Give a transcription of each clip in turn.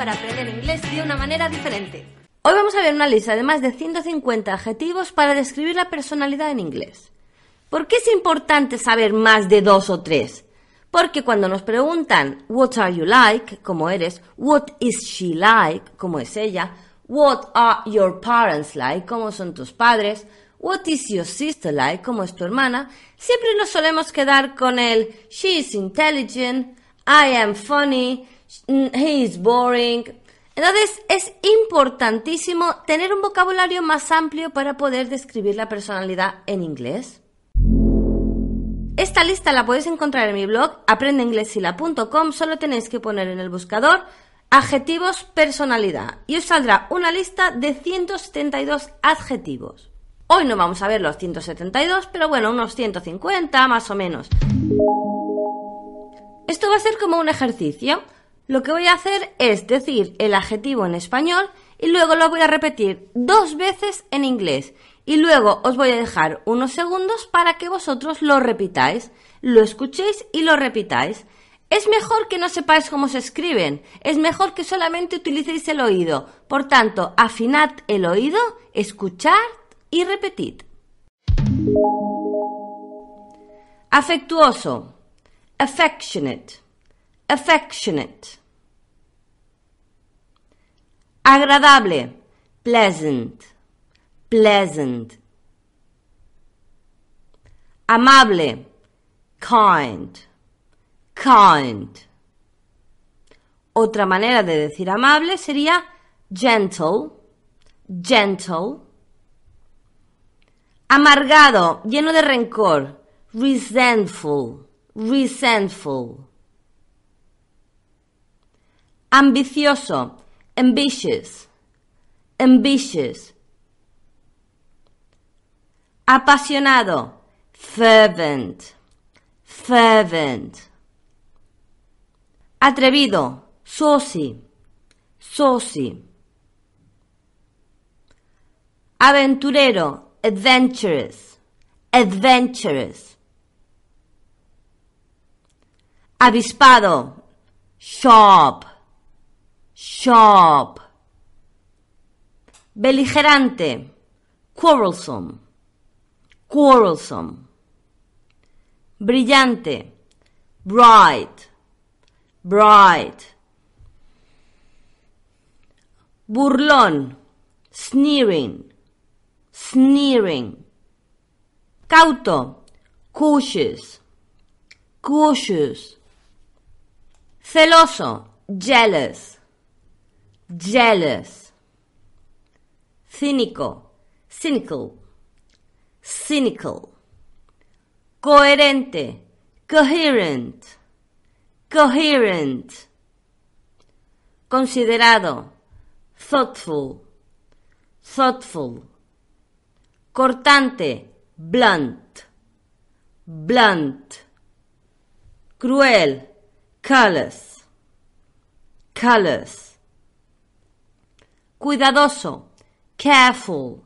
Para aprender inglés de una manera diferente. Hoy vamos a ver una lista de más de 150 adjetivos para describir la personalidad en inglés. ¿Por qué es importante saber más de dos o tres? Porque cuando nos preguntan What are you like? como eres, What is she like? como es ella, What are your parents like? como son tus padres, What is your sister like? como es tu hermana, siempre nos solemos quedar con el She is intelligent, I am funny, he is boring. Entonces es importantísimo tener un vocabulario más amplio para poder describir la personalidad en inglés. Esta lista la podéis encontrar en mi blog aprendeinglesila.com, solo tenéis que poner en el buscador adjetivos personalidad y os saldrá una lista de 172 adjetivos. Hoy no vamos a ver los 172, pero bueno, unos 150 más o menos. Esto va a ser como un ejercicio. Lo que voy a hacer es decir el adjetivo en español y luego lo voy a repetir dos veces en inglés. Y luego os voy a dejar unos segundos para que vosotros lo repitáis, lo escuchéis y lo repitáis. Es mejor que no sepáis cómo se escriben, es mejor que solamente utilicéis el oído. Por tanto, afinad el oído, escuchad y repetid. Afectuoso, affectionate, affectionate. Agradable, pleasant, pleasant. Amable, kind, kind. Otra manera de decir amable sería gentle, gentle. Amargado, lleno de rencor, resentful, resentful. Ambicioso, ambitious, ambitious. Apasionado, fervent, fervent. Atrevido, saucy, saucy. Aventurero, adventurous, adventurous. Avispado, sharp, sharp. Beligerante, quarrelsome, quarrelsome. Brillante, bright, bright. Burlón, sneering, sneering. Cauto, cautious, cautious. Celoso, jealous, jealous. Cínico, cynical, cynical. Coherente, coherent, coherent. Considerado, thoughtful, thoughtful. Cortante, blunt, blunt. Cruel, callous, callous. Cuidadoso, careful,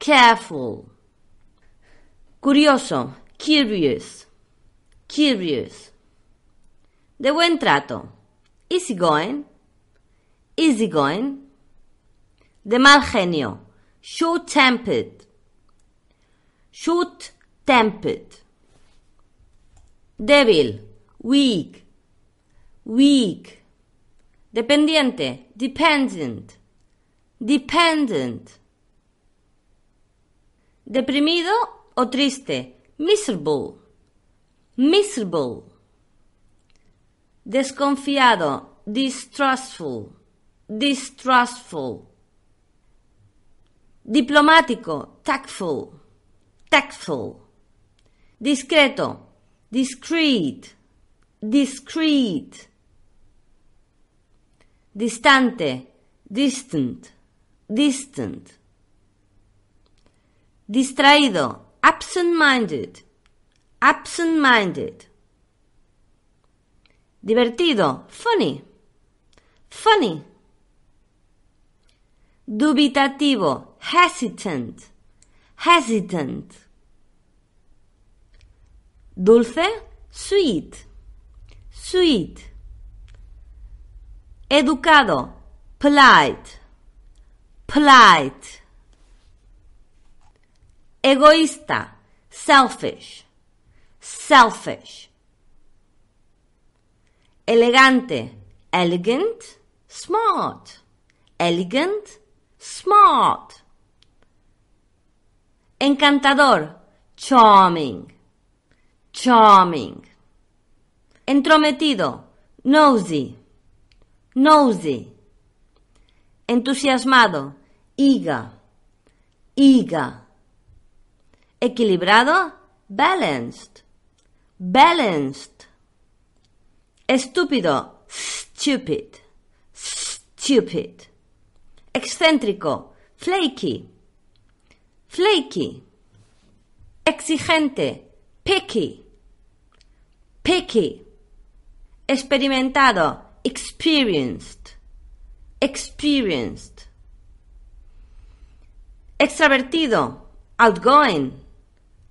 careful. Curioso, curious, curious. De buen trato, easygoing, easygoing. De mal genio, short-tempered, short-tempered. Débil, weak, weak. Dependiente, dependent, dependent. Deprimido o triste, miserable, miserable. Desconfiado, distrustful, distrustful. Diplomático, tactful, tactful. Discreto, discreet, discreet. Distante, distant, distant. Distraído, absent-minded, absent-minded. Divertido, funny, funny. Dubitativo, hesitant, hesitant. Dulce, sweet, sweet. Educado, polite, polite. Egoísta, selfish, selfish. Elegante, elegant, smart, elegant, smart. Encantador, charming, charming. Entrometido, nosy, nosy. Entusiasmado, eager, eager. Equilibrado, balanced, balanced. Estúpido, stupid, stupid. Excéntrico, flaky, flaky. Exigente, picky, picky. Experimentado, experienced, experienced. Extravertido, outgoing,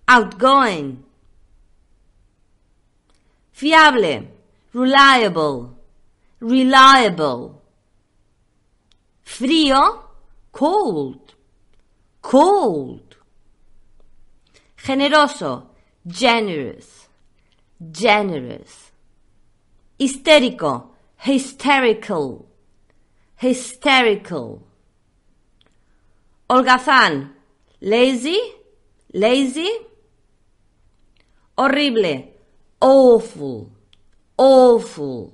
outgoing. Fiable, reliable, reliable. Frío, cold, cold. Generoso, generous, generous. Histérico, hysterical, hysterical. Holgazán, lazy, lazy. Horrible, awful, awful.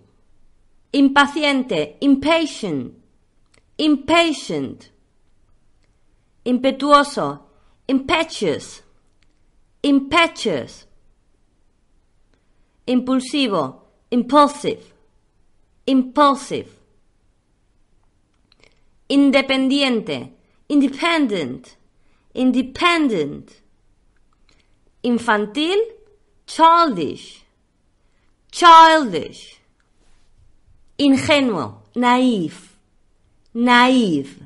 Impaciente, impatient, impatient. Impetuoso, impetuous, impetuous. Impulsivo, impulsive, impulsive. Independiente, independent, independent. Infantil, childish, childish. Ingenuo, naive, naive.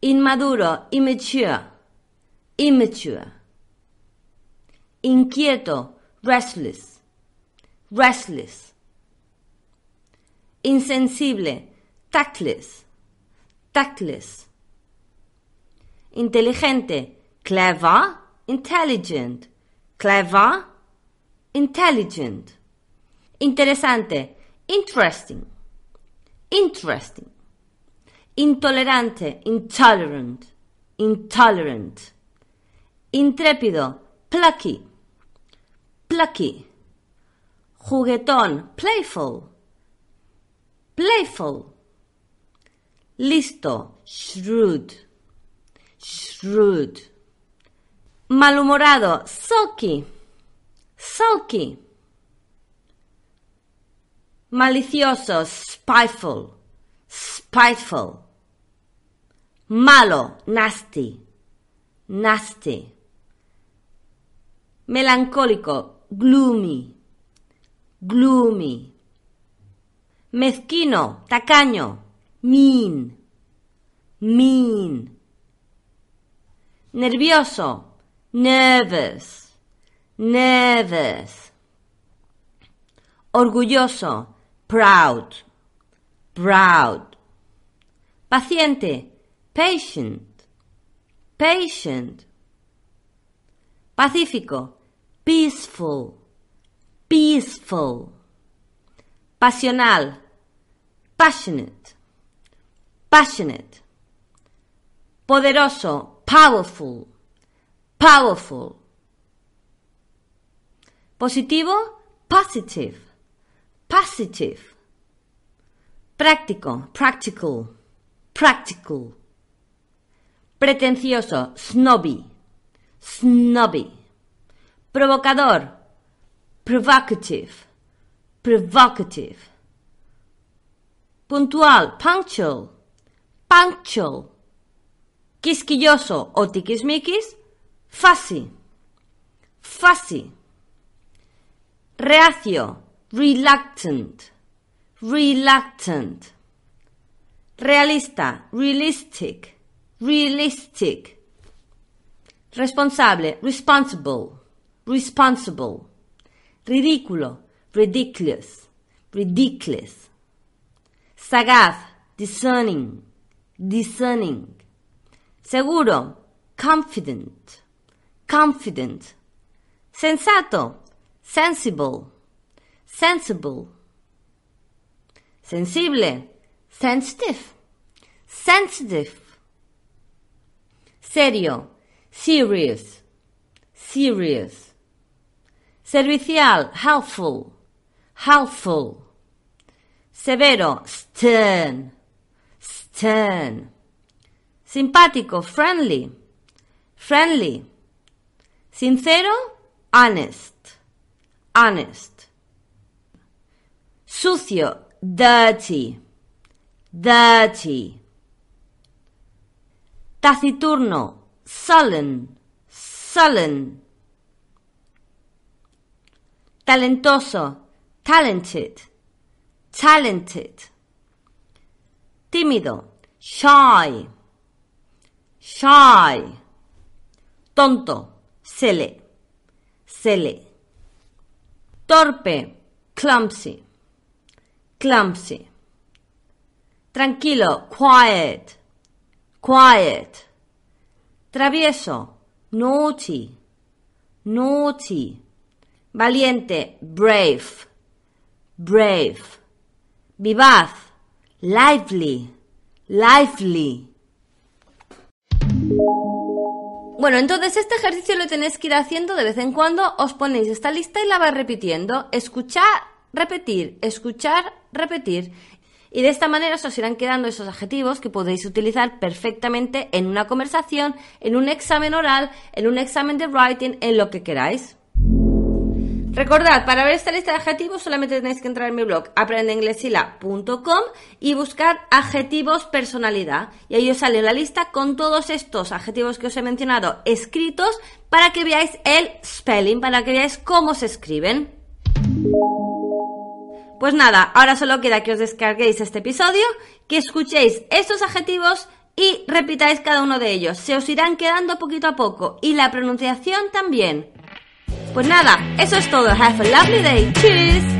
Inmaduro, immature, immature. Inquieto, restless, restless. Insensible, tactless, tactless. Inteligente, clever, intelligent, clever, intelligent. Interesante, interesting, interesting. Intolerante, intolerant, intolerant. Intrépido, plucky, plucky. Juguetón, playful, playful. Listo, shrewd, shrewd. Malhumorado, sulky, sulky. Malicioso, spiteful, spiteful. Malo, nasty, nasty. Melancólico, gloomy, gloomy. Mezquino, tacaño, mean, mean. Nervioso, nervous, nervous. Orgulloso, proud, proud. Paciente, patient, patient. Pacífico, peaceful, peaceful. Pasional, passionate, passionate. Poderoso, powerful, powerful. Positivo, positive, positive. Práctico, practical, practical. Pretencioso, snobby, snobby. Provocador, provocative, provocative. Puntual, punctual, punctual. Quisquilloso o tiquismiquis, fussy, fussy. Reacio, reluctant, reluctant. Realista, realistic, realistic. Responsable, responsible, responsible. Ridículo, ridiculous, ridiculous. Sagaz, discerning, discerning. Seguro, confident, confident. Sensato, sensible, sensible. Sensible, sensitive, sensitive. Serio, serious, serious. Servicial, helpful, helpful. Severo, stern, stern. Simpático, friendly, friendly. Sincero, honest, honest. Sucio, dirty, dirty. Taciturno, sullen, sullen. Talentoso, talented, talented. Tímido, shy, shy. Tonto, silly, silly. Torpe, clumsy, clumsy. Tranquilo, quiet, quiet. Travieso, naughty, naughty. Valiente, brave, brave. Vivaz, lively, lively. Bueno, entonces este ejercicio lo tenéis que ir haciendo de vez en cuando, os ponéis esta lista y la vais repitiendo. Escuchar, repetir, escuchar, repetir. Y de esta manera os irán quedando esos adjetivos que podéis utilizar perfectamente en una conversación, en un examen oral, en un examen de writing, en lo que queráis. Recordad, para ver esta lista de adjetivos solamente tenéis que entrar en mi blog aprendeinglesila.com y buscar adjetivos personalidad. Y ahí os sale la lista con todos estos adjetivos que os he mencionado escritos para que veáis el spelling, para que veáis cómo se escriben. Pues nada, ahora solo queda que os descarguéis este episodio, que escuchéis estos adjetivos y repitáis cada uno de ellos. Se os irán quedando poquito a poco y la pronunciación también. Pues nada, eso es todo. Have a lovely day. Cheers.